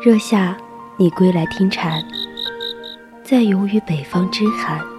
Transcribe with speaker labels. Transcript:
Speaker 1: 热夏你归来听蝉。在游于北方之寒。